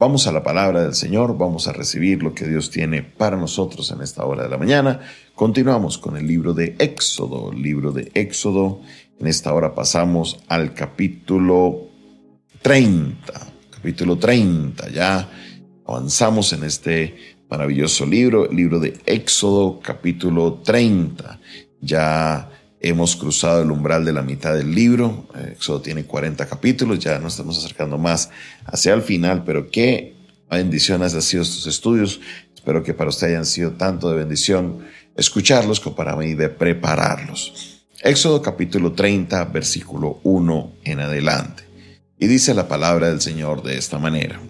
Vamos a la palabra del Señor, vamos a recibir lo que Dios tiene para nosotros en esta hora de la mañana. Continuamos con el libro de Éxodo, libro de Éxodo. En esta hora pasamos al capítulo 30, capítulo 30. Ya avanzamos en este maravilloso libro, el libro de Éxodo, capítulo 30. Ya Hemos cruzado el umbral de la mitad del libro. Éxodo tiene 40 capítulos, ya nos estamos acercando más hacia el final, pero qué bendiciones han sido estos estudios. Espero que para usted hayan sido tanto de bendición escucharlos como para mí de prepararlos. Éxodo capítulo 30, versículo 1 en adelante. Y dice la palabra del Señor de esta manera.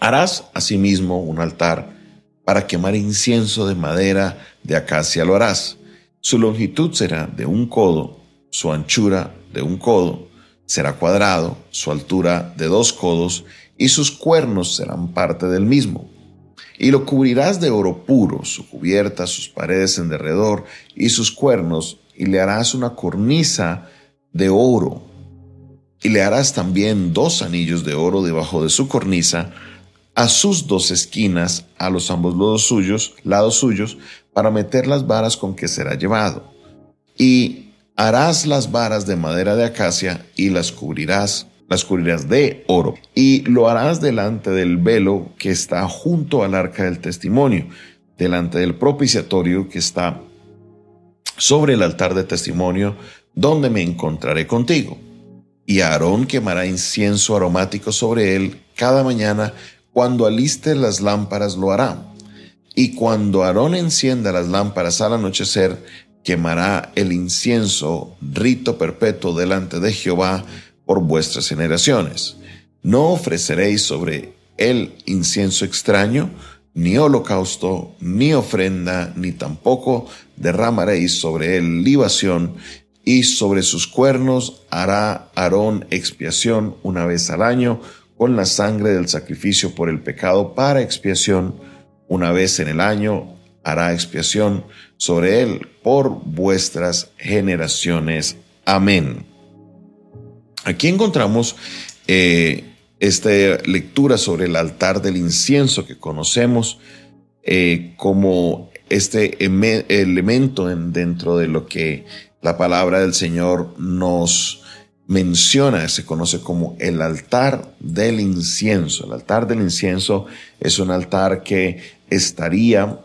Harás asimismo un altar para quemar incienso de madera de acacia lo harás su longitud será de un codo, su anchura de un codo, será cuadrado, su altura de dos codos, y sus cuernos serán parte del mismo. Y lo cubrirás de oro puro, su cubierta, sus paredes en derredor y sus cuernos, y le harás una cornisa de oro. Y le harás también dos anillos de oro debajo de su cornisa, a sus dos esquinas, a los ambos lados suyos, lados suyos, para meter las varas con que será llevado. Y harás las varas de madera de acacia y las cubrirás, las cubrirás de oro. Y lo harás delante del velo que está junto al arca del testimonio, delante del propiciatorio que está sobre el altar de testimonio, donde me encontraré contigo. Y Aarón quemará incienso aromático sobre él cada mañana cuando aliste las lámparas lo hará. Y cuando Aarón encienda las lámparas al anochecer, quemará el incienso, rito perpetuo delante de Jehová por vuestras generaciones. No ofreceréis sobre él incienso extraño, ni holocausto, ni ofrenda, ni tampoco derramaréis sobre él libación, y sobre sus cuernos hará Aarón expiación una vez al año con la sangre del sacrificio por el pecado para expiación. Una vez en el año hará expiación sobre él por vuestras generaciones. Amén. Aquí encontramos eh, esta lectura sobre el altar del incienso que conocemos eh, como este elemento dentro de lo que la palabra del Señor nos menciona, se conoce como el altar del incienso. El altar del incienso es un altar que estaría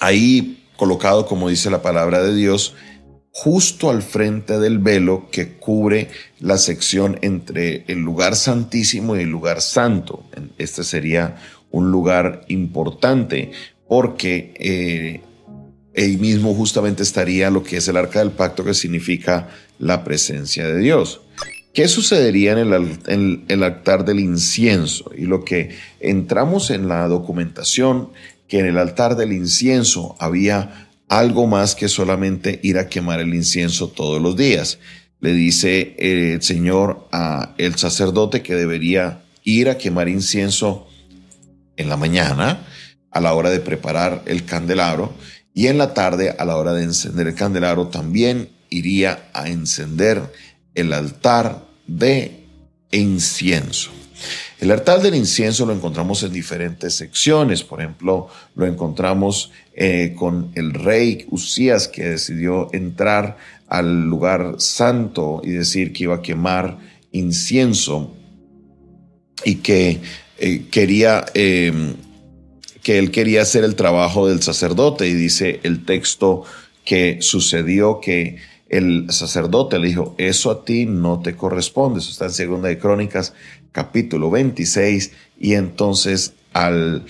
ahí colocado, como dice la palabra de Dios, justo al frente del velo que cubre la sección entre el lugar santísimo y el lugar santo. Este sería un lugar importante porque eh, ahí mismo justamente estaría lo que es el arca del pacto, que significa la presencia de Dios. ¿Qué sucedería en el, altar del incienso? Y lo que entramos en la documentación, que en el altar del incienso había algo más que solamente ir a quemar el incienso todos los días. Le dice el Señor a el sacerdote que debería ir a quemar incienso en la mañana, a la hora de preparar el candelabro, y en la tarde, a la hora de encender el candelabro, también iría a encender el altar de incienso. El altar del incienso lo encontramos en diferentes secciones. Por ejemplo, lo encontramos eh, con el rey Usías que decidió entrar al lugar santo y decir que iba a quemar incienso y que eh, quería eh, que él quería hacer el trabajo del sacerdote y dice el texto que sucedió que el sacerdote le dijo, eso a ti no te corresponde. Eso está en Segunda de Crónicas, capítulo 26. Y entonces al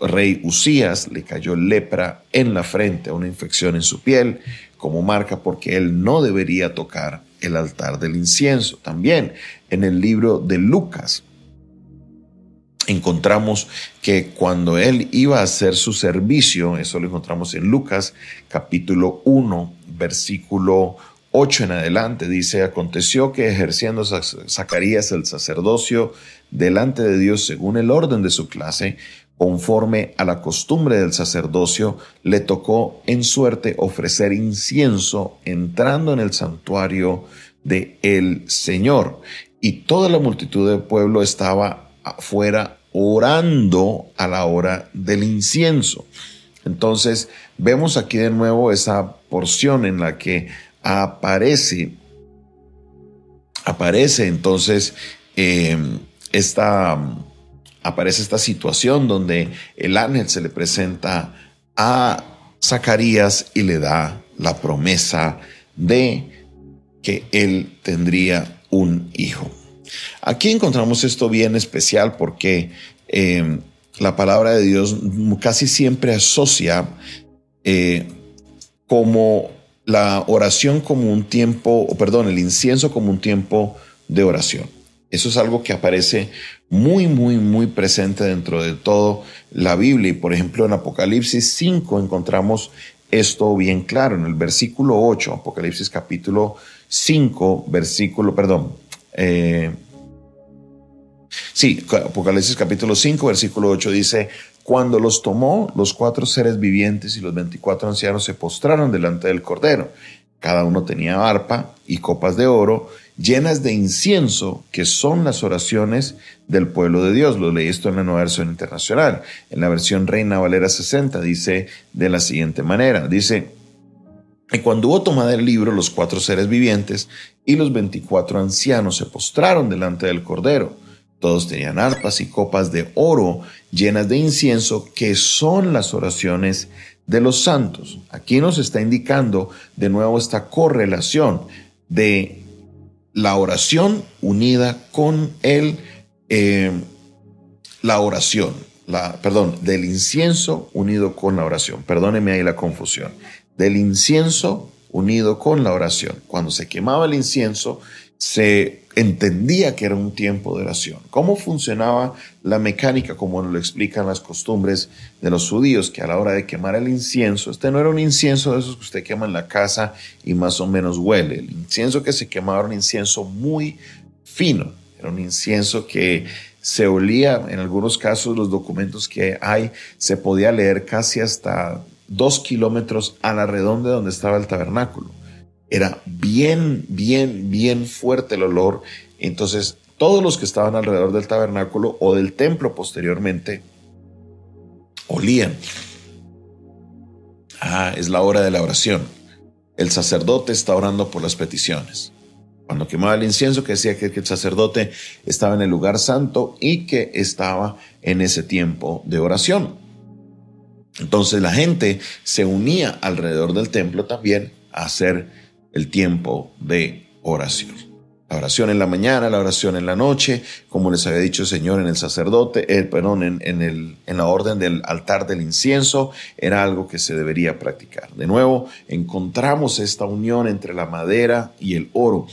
rey Usías le cayó lepra en la frente, una infección en su piel, como marca porque él no debería tocar el altar del incienso. También en el libro de Lucas, encontramos que cuando él iba a hacer su servicio, eso lo encontramos en Lucas capítulo 1, versículo 8 en adelante, dice, aconteció que ejerciendo Zacarías el sacerdocio delante de Dios según el orden de su clase, conforme a la costumbre del sacerdocio, le tocó en suerte ofrecer incienso entrando en el santuario de el Señor. y toda la multitud del pueblo estaba afuera orando a la hora del incienso. Entonces vemos aquí de nuevo esa porción en la que aparece, aparece entonces em, esta, aparece esta situación donde el ángel se le presenta a Zacarías y le da la promesa de que él tendría un hijo. Aquí encontramos esto bien especial porque em, la palabra de Dios casi siempre asocia eh, como la oración como un tiempo, o perdón, el incienso como un tiempo de oración. Eso es algo que aparece muy, muy, muy presente dentro de todo la Biblia. Y por ejemplo, en Apocalipsis 5 encontramos esto bien claro. En el versículo 8, Apocalipsis capítulo 5, versículo, perdón, eh, Sí, Apocalipsis capítulo 5, versículo 8 dice, cuando los tomó, los cuatro seres vivientes y los veinticuatro ancianos se postraron delante del Cordero. Cada uno tenía arpa y copas de oro llenas de incienso, que son las oraciones del pueblo de Dios. Lo leí esto en la nueva versión internacional. En la versión Reina Valera 60 dice de la siguiente manera, dice, y cuando hubo tomado el libro, los cuatro seres vivientes y los veinticuatro ancianos se postraron delante del Cordero todos tenían arpas y copas de oro llenas de incienso, que son las oraciones de los santos. Aquí nos está indicando de nuevo esta correlación de la oración unida con el, eh, la oración, la, perdón, del incienso unido con la oración. Perdóneme ahí la confusión. Del incienso unido con la oración. Cuando se quemaba el incienso, se entendía que era un tiempo de oración. ¿Cómo funcionaba la mecánica? Como lo explican las costumbres de los judíos, que a la hora de quemar el incienso, este no era un incienso de esos que usted quema en la casa y más o menos huele. El incienso que se quemaba era un incienso muy fino, era un incienso que se olía, en algunos casos los documentos que hay, se podía leer casi hasta dos kilómetros a la redonda donde estaba el tabernáculo. Era bien, bien, bien fuerte el olor. Entonces, todos los que estaban alrededor del tabernáculo o del templo posteriormente olían. Ah, es la hora de la oración. El sacerdote está orando por las peticiones. Cuando quemaba el incienso, que decía que el sacerdote estaba en el lugar santo y que estaba en ese tiempo de oración. Entonces la gente se unía alrededor del templo también a hacer el tiempo de oración. La oración en la mañana, la oración en la noche, como les había dicho el Señor en el sacerdote, eh, perdón, en, el, en la orden del altar del incienso, era algo que se debería practicar. De nuevo, encontramos esta unión entre la madera y el oro.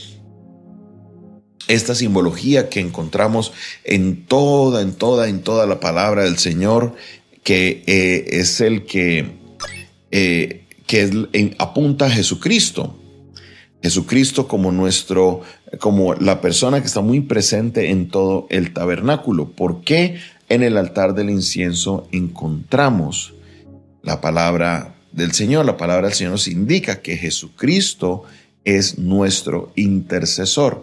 Esta simbología que encontramos en toda, en toda, en toda la palabra del Señor, que eh, es el que, eh, que apunta a Jesucristo. Jesucristo como nuestro, como la persona que está muy presente en todo el tabernáculo. ¿Por qué en el altar del incienso encontramos la palabra del Señor? La palabra del Señor nos indica que Jesucristo es nuestro intercesor.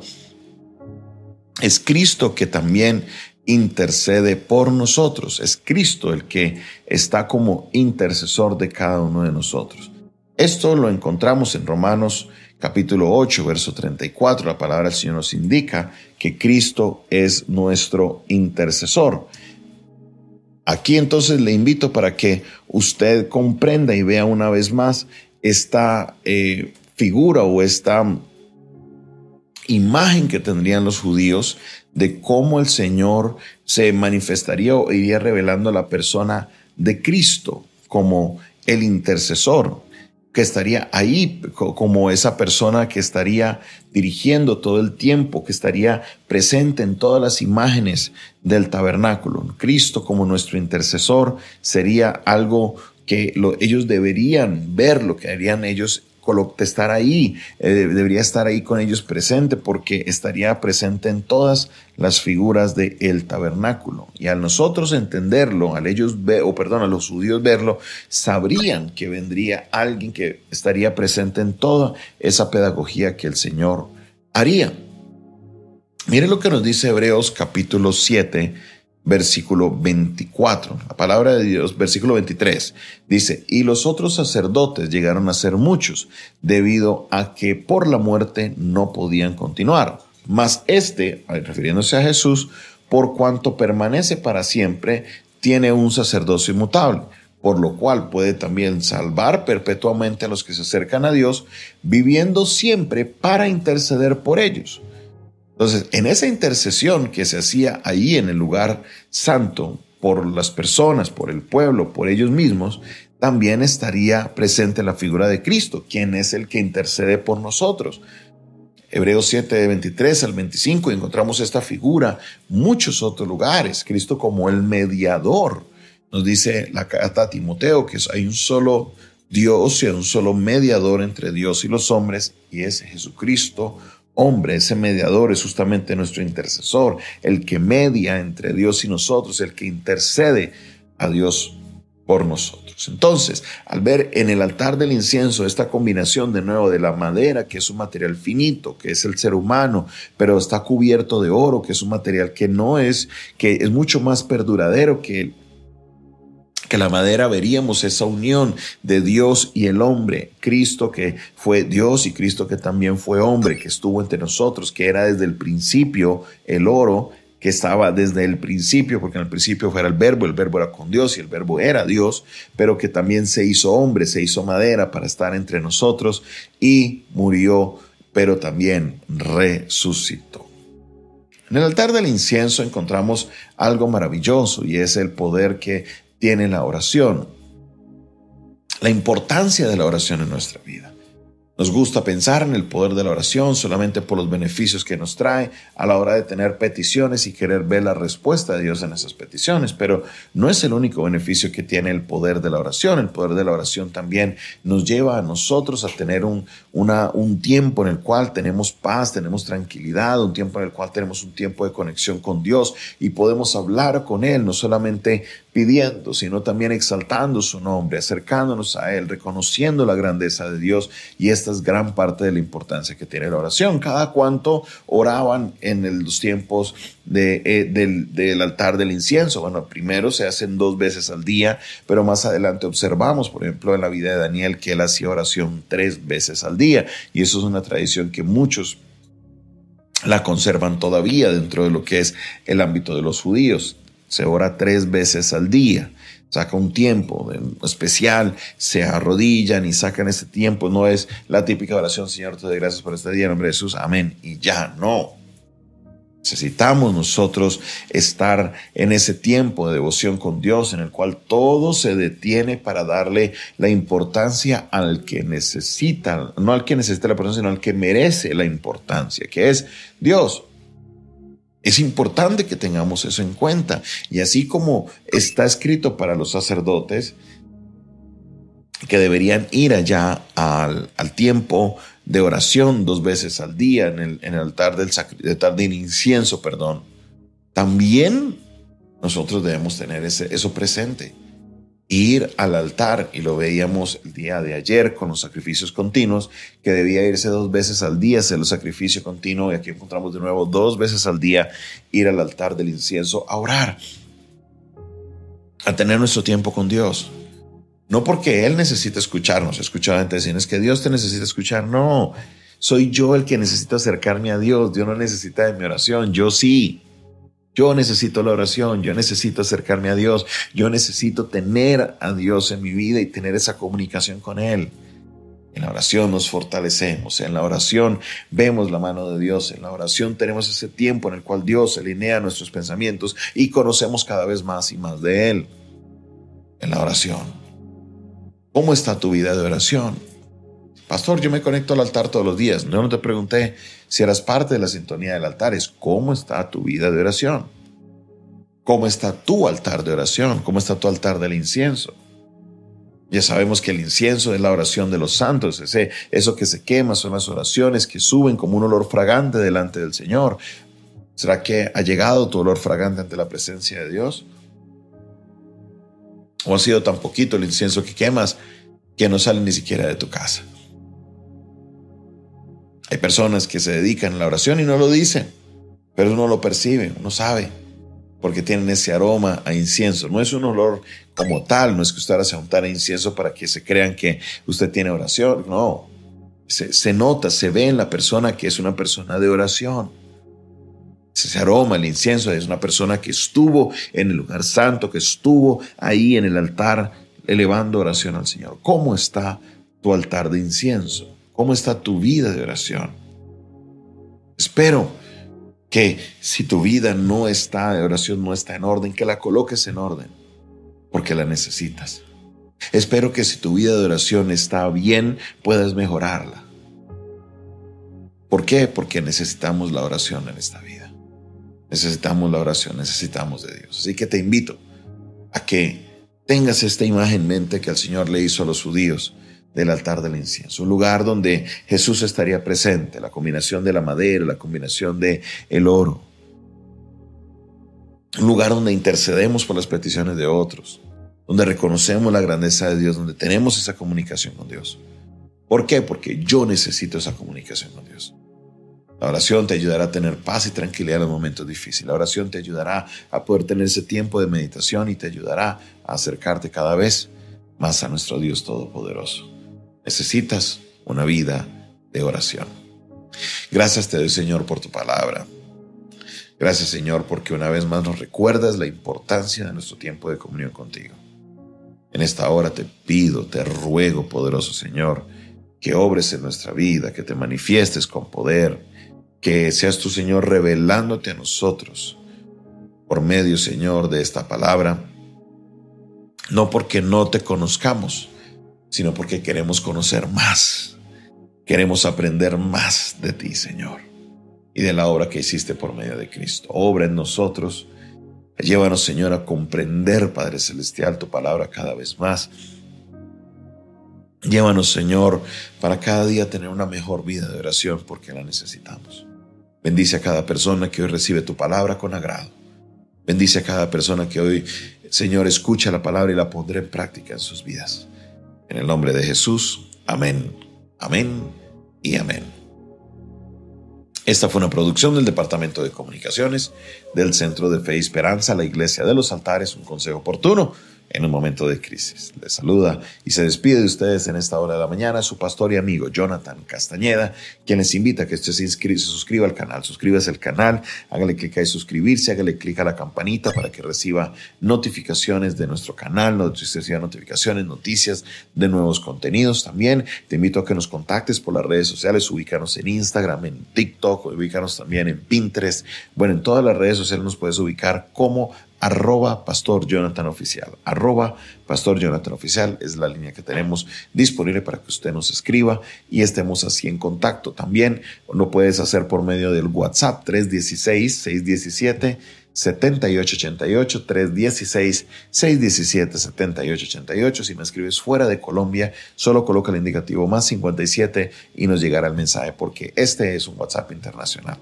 Es Cristo que también intercede por nosotros. Es Cristo el que está como intercesor de cada uno de nosotros. Esto lo encontramos en Romanos capítulo 8, verso 34, la palabra del Señor nos indica que Cristo es nuestro intercesor. Aquí entonces le invito para que usted comprenda y vea una vez más esta eh, figura o esta imagen que tendrían los judíos de cómo el Señor se manifestaría o iría revelando a la persona de Cristo como el intercesor que estaría ahí como esa persona que estaría dirigiendo todo el tiempo, que estaría presente en todas las imágenes del tabernáculo. Cristo como nuestro intercesor sería algo que ellos deberían ver, lo que harían ellos estar ahí, eh, debería estar ahí con ellos presente porque estaría presente en todas las figuras del el tabernáculo. Y al nosotros entenderlo, al ellos ver, o perdón, a los judíos verlo, sabrían que vendría alguien que estaría presente en toda esa pedagogía que el Señor haría. Mire lo que nos dice Hebreos capítulo 7, versículo 24. La palabra de Dios, versículo 23, dice, y los otros sacerdotes llegaron a ser muchos, debido a que por la muerte no podían continuar. Mas este, refiriéndose a Jesús, por cuanto permanece para siempre, tiene un sacerdocio inmutable, por lo cual puede también salvar perpetuamente a los que se acercan a Dios, viviendo siempre para interceder por ellos. Entonces, en esa intercesión que se hacía ahí en el lugar santo por las personas, por el pueblo, por ellos mismos, también estaría presente la figura de Cristo, quien es el que intercede por nosotros. Hebreos 7, de 23 al 25, encontramos esta figura, muchos otros lugares, Cristo como el mediador. Nos dice la carta a Timoteo que hay un solo Dios y un solo mediador entre Dios y los hombres, y es Jesucristo, hombre, ese mediador es justamente nuestro intercesor, el que media entre Dios y nosotros, el que intercede a Dios por nosotros. Entonces, al ver en el altar del incienso esta combinación de nuevo de la madera, que es un material finito, que es el ser humano, pero está cubierto de oro, que es un material que no es, que es mucho más perduradero que que la madera veríamos esa unión de Dios y el hombre, Cristo que fue Dios y Cristo que también fue hombre, que estuvo entre nosotros, que era desde el principio el oro, que estaba desde el principio, porque en el principio fuera el verbo, el verbo era con Dios y el verbo era Dios, pero que también se hizo hombre, se hizo madera para estar entre nosotros y murió, pero también resucitó. En el altar del incienso encontramos algo maravilloso y es el poder que tiene la oración, la importancia de la oración en nuestra vida. Nos gusta pensar en el poder de la oración solamente por los beneficios que nos trae a la hora de tener peticiones y querer ver la respuesta de Dios en esas peticiones, pero no es el único beneficio que tiene el poder de la oración. El poder de la oración también nos lleva a nosotros a tener un, un tiempo en el cual tenemos paz, tenemos tranquilidad, un tiempo en el cual tenemos un tiempo de conexión con Dios y podemos hablar con Él, no solamente pidiendo, sino también exaltando su nombre, acercándonos a Él, reconociendo la grandeza de Dios. Y esta es gran parte de la importancia que tiene la oración. Cada cuanto oraban en los tiempos de, eh, del, del, altar del incienso. Bueno, primero se hacen dos veces al día, pero más adelante observamos, por ejemplo, en la vida de Daniel, que él hacía oración tres veces al día. Y eso es una tradición que muchos la conservan todavía dentro de lo que es el ámbito de los judíos se ora tres veces al día. Saca un tiempo especial, se arrodillan y sacan ese tiempo. No es la típica oración, Señor, te doy gracias por este día, en nombre de Jesús, amén. Y ya, no. Necesitamos nosotros estar en ese tiempo de devoción con Dios en el cual todo se detiene para darle la importancia al que necesita, no al que necesita la importancia, sino al que merece la importancia, que es Dios. Es importante que tengamos eso en cuenta. Y así como está escrito para los sacerdotes, que deberían ir allá al, tiempo de oración dos veces al día en el, en el altar del, altar del incienso, perdón, también nosotros debemos tener ese, eso presente ir al altar, y lo veíamos el día de ayer con los sacrificios continuos, que debía irse dos veces al día, hacer el sacrificio continuo, y aquí encontramos de nuevo dos veces al día ir al altar del incienso a orar, a tener nuestro tiempo con Dios. No porque Él necesita escucharnos, escuchaba antes es que Dios te necesita escuchar, no, soy yo el que necesita acercarme a Dios, Dios no necesita de mi oración, yo sí. Yo necesito la oración, yo necesito acercarme a Dios, yo necesito tener a Dios en mi vida y tener esa comunicación con Él. En la oración nos fortalecemos, en la oración vemos la mano de Dios, en la oración tenemos ese tiempo en el cual Dios alinea nuestros pensamientos y conocemos cada vez más y más de Él. En la oración. ¿Cómo está tu vida de oración? Pastor, yo me conecto al altar todos los días. No, te pregunté si eras parte de la sintonía del altar. Es cómo está tu vida de oración. ¿Cómo está tu altar de oración? ¿Cómo está tu altar del incienso? Ya sabemos que el incienso es la oración de los santos, ese, eso que se quema son las oraciones que suben como un olor fragante delante del Señor. ¿Será que ha llegado tu olor fragante ante la presencia de Dios? ¿O ha sido tan poquito el incienso que quemas que no sale ni siquiera de tu casa? Hay personas que se dedican a la oración y no lo dicen. pero uno lo percibe, uno sabe, porque tienen ese aroma a incienso. No es un olor como tal, no es que usted ahora se incienso para que se crean que usted tiene oración, no. Se, se nota, se ve en la persona que es una persona de oración. Ese aroma, el incienso, es una persona que estuvo en el lugar santo, que estuvo ahí en el altar elevando oración al Señor. ¿Cómo está tu altar de incienso? ¿Cómo está tu vida de oración? Espero que si tu vida no está de oración, no está en orden, que la coloques en orden, porque la necesitas. Espero que si tu vida de oración está bien, puedas mejorarla. ¿Por qué? Porque necesitamos la oración en esta vida. Necesitamos la oración, necesitamos de Dios. Así que te invito a que tengas esta imagen en mente que el Señor le hizo a los judíos del altar del incienso, un lugar donde Jesús estaría presente, la combinación de la madera, la combinación de el oro, un lugar donde intercedemos por las peticiones de otros, donde reconocemos la grandeza de Dios, donde tenemos esa comunicación con Dios. ¿Por qué? Porque yo necesito esa comunicación con Dios. La oración te ayudará a tener paz y tranquilidad en los momentos difíciles. La oración te ayudará a poder tener ese tiempo de meditación y te ayudará a acercarte cada vez más a nuestro Dios Todopoderoso. Necesitas una vida de oración. Gracias te doy Señor por tu palabra. Gracias Señor porque una vez más nos recuerdas la importancia de nuestro tiempo de comunión contigo. En esta hora te pido, te ruego, poderoso Señor, que obres en nuestra vida, que te manifiestes con poder, que seas tu Señor revelándote a nosotros por medio, Señor, de esta palabra, no porque no te conozcamos, sino porque queremos conocer más, queremos aprender más de ti, Señor, y de la obra que hiciste por medio de Cristo. Obra en nosotros, llévanos, Señor, a comprender, Padre Celestial, tu palabra cada vez más. Llévanos, Señor, para cada día tener una mejor vida de oración porque la necesitamos. Bendice a cada persona que hoy recibe tu palabra con agrado. Bendice a cada persona que hoy, Señor, escucha la palabra y la pondrá en práctica en sus vidas. En el nombre de Jesús, amén, amén y amén. Esta fue una producción del Departamento de Comunicaciones del Centro de Fe y Esperanza, la Iglesia de los Altares, un consejo oportuno en un momento de crisis. Les saluda y se despide de ustedes en esta hora de la mañana su pastor y amigo Jonathan Castañeda, quien les invita a que usted se, se suscriba al canal. Suscríbase al canal, hágale clic ahí suscribirse, hágale clic a la campanita para que reciba notificaciones de nuestro canal, reciba notificaciones, noticias de nuevos contenidos. También te invito a que nos contactes por las redes sociales, ubícanos en Instagram, en TikTok, ubícanos también en Pinterest. Bueno, en todas las redes sociales nos puedes ubicar como arroba Pastor Jonathan Oficial. Arroba Pastor Jonathan Oficial es la línea que tenemos disponible para que usted nos escriba y estemos así en contacto. También lo puedes hacer por medio del WhatsApp 316-617. 7888 316 617 7888 si me escribes fuera de Colombia solo coloca el indicativo más 57 y nos llegará el mensaje porque este es un WhatsApp internacional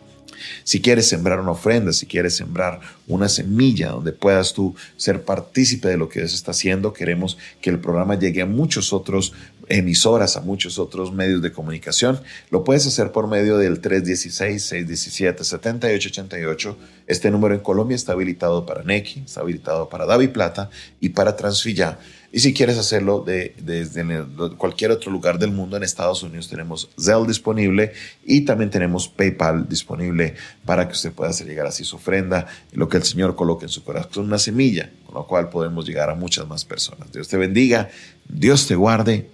si quieres sembrar una ofrenda, si quieres sembrar una semilla donde puedas tú ser partícipe de lo que Dios está haciendo, queremos que el programa llegue a muchos otros emisoras, a muchos otros medios de comunicación. Lo puedes hacer por medio del 316-617-7888. Este número en Colombia está habilitado para Nequi, está habilitado para Davi Plata y para Transfilla. Y si quieres hacerlo desde cualquier otro lugar del mundo, en Estados Unidos tenemos Zelle disponible y también tenemos PayPal disponible para que usted pueda hacer llegar así su ofrenda, lo que el Señor coloque en su corazón, una semilla, con lo cual podemos llegar a muchas más personas. Dios te bendiga, Dios te guarde